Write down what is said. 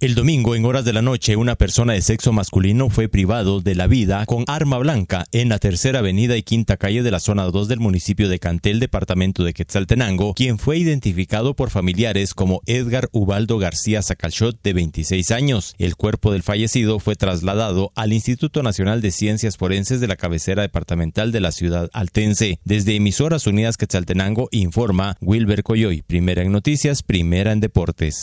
El domingo, en horas de la noche, una persona de sexo masculino fue privado de la vida con arma blanca en la tercera avenida y quinta calle de la zona 2 del municipio de Cantel, departamento de Quetzaltenango, quien fue identificado por familiares como Edgar Ubaldo García Sacalchot, de 26 años. El cuerpo del fallecido fue trasladado al Instituto Nacional de Ciencias Forenses de la cabecera departamental de la ciudad altense. Desde Emisoras Unidas Quetzaltenango informa Wilber Coyoy, primera en noticias, primera en deportes.